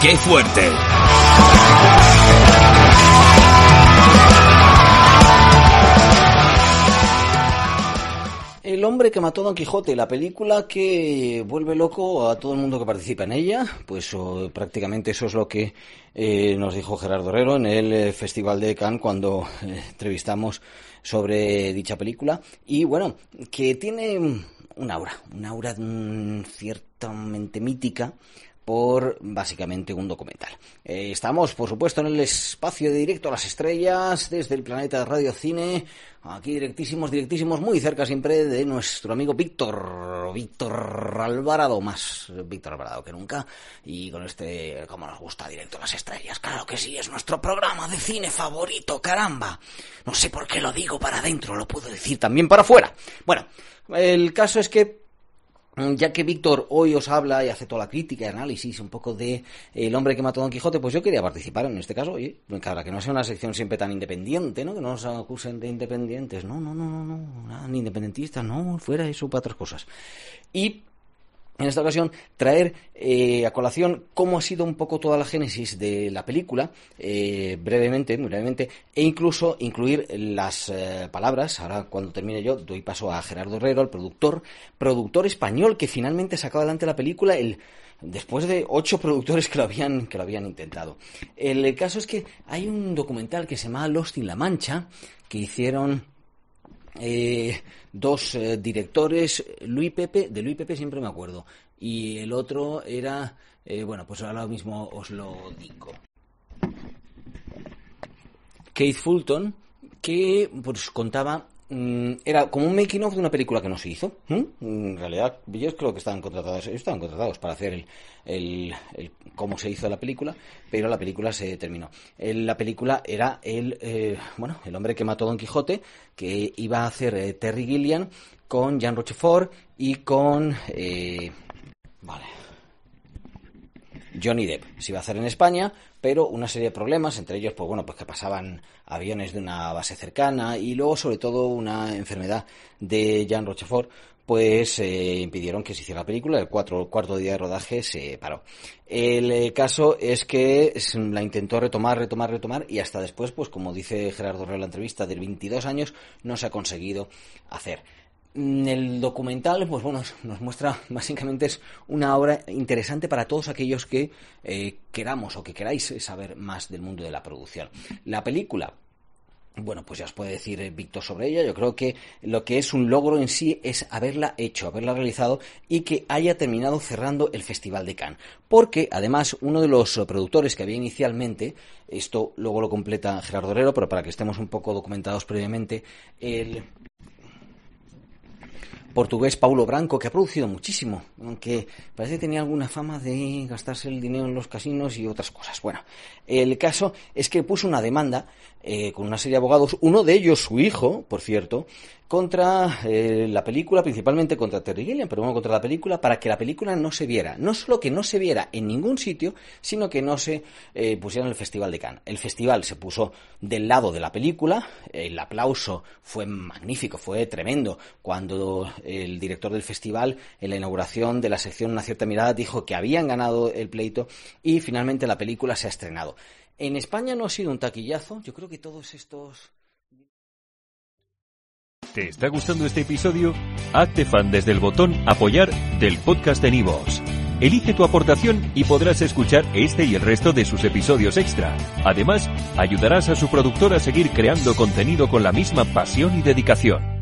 ¡Qué fuerte! El hombre que mató a Don Quijote, la película que vuelve loco a todo el mundo que participa en ella, pues prácticamente eso es lo que eh, nos dijo Gerardo Herrero en el eh, Festival de Cannes cuando eh, entrevistamos sobre dicha película. Y bueno, que tiene un aura, un aura mm, ciertamente mítica por básicamente un documental. Eh, estamos, por supuesto, en el espacio de directo a las estrellas, desde el planeta Radio Cine, aquí directísimos, directísimos, muy cerca siempre de nuestro amigo Víctor, Víctor Alvarado, más Víctor Alvarado que nunca, y con este, como nos gusta, directo a las estrellas, claro que sí, es nuestro programa de cine favorito, caramba. No sé por qué lo digo para adentro, lo puedo decir también para afuera. Bueno, el caso es que ya que Víctor hoy os habla y hace toda la crítica y análisis un poco de El hombre que mató a Don Quijote, pues yo quería participar en este caso, oye, para que no sea una sección siempre tan independiente, ¿no? Que no nos acusen de independientes, no, no, no, no, no, ni independentistas, no, fuera eso para otras cosas. Y en esta ocasión traer eh, a colación cómo ha sido un poco toda la génesis de la película, eh, brevemente, muy brevemente, e incluso incluir las eh, palabras, ahora cuando termine yo doy paso a Gerardo Herrero, el productor, productor español que finalmente sacó adelante la película, el después de ocho productores que lo habían, que lo habían intentado. El caso es que hay un documental que se llama Lost in La Mancha, que hicieron eh, dos eh, directores, Luis Pepe, de Luis Pepe siempre me acuerdo, y el otro era, eh, bueno, pues ahora mismo os lo digo. Keith Fulton, que pues contaba era como un making of de una película que no se hizo. En realidad, yo creo que estaban contratados, estaban contratados para hacer el, el, cómo se hizo la película, pero la película se terminó. la película era el, eh, bueno, el hombre que mató a Don Quijote, que iba a hacer eh, Terry Gilliam con Jean Rochefort y con, eh, vale, Johnny Depp. Se iba a hacer en España, pero una serie de problemas, entre ellos, pues bueno, pues que pasaban aviones de una base cercana y luego, sobre todo, una enfermedad de Jean Rochefort, pues eh, impidieron que se hiciera la película. El cuatro, cuarto día de rodaje se paró. El eh, caso es que la intentó retomar, retomar, retomar y hasta después, pues como dice Gerardo Reo en la entrevista, de 22 años no se ha conseguido hacer. Mm, el documental, pues bueno, nos muestra básicamente es una obra interesante para todos aquellos que eh, queramos o que queráis saber más del mundo de la producción. La película, bueno, pues ya os puede decir eh, Víctor sobre ella. Yo creo que lo que es un logro en sí es haberla hecho, haberla realizado y que haya terminado cerrando el Festival de Cannes. Porque, además, uno de los productores que había inicialmente, esto luego lo completa Gerardo Herrero, pero para que estemos un poco documentados previamente, el portugués Paulo Branco, que ha producido muchísimo, aunque parece que tenía alguna fama de gastarse el dinero en los casinos y otras cosas. Bueno, el caso es que puso una demanda eh, con una serie de abogados, uno de ellos su hijo, por cierto, contra eh, la película, principalmente contra Terry Gilliam, pero bueno, contra la película, para que la película no se viera. No solo que no se viera en ningún sitio, sino que no se eh, pusiera en el Festival de Cannes. El festival se puso del lado de la película, el aplauso fue magnífico, fue tremendo, cuando el director del festival, en la inauguración de la sección Una cierta mirada, dijo que habían ganado el pleito y finalmente la película se ha estrenado. En España no ha sido un taquillazo, yo creo que todos estos ¿Te está gustando este episodio? Hazte fan desde el botón Apoyar del podcast de Nivos. Elige tu aportación y podrás escuchar este y el resto de sus episodios extra. Además, ayudarás a su productor a seguir creando contenido con la misma pasión y dedicación.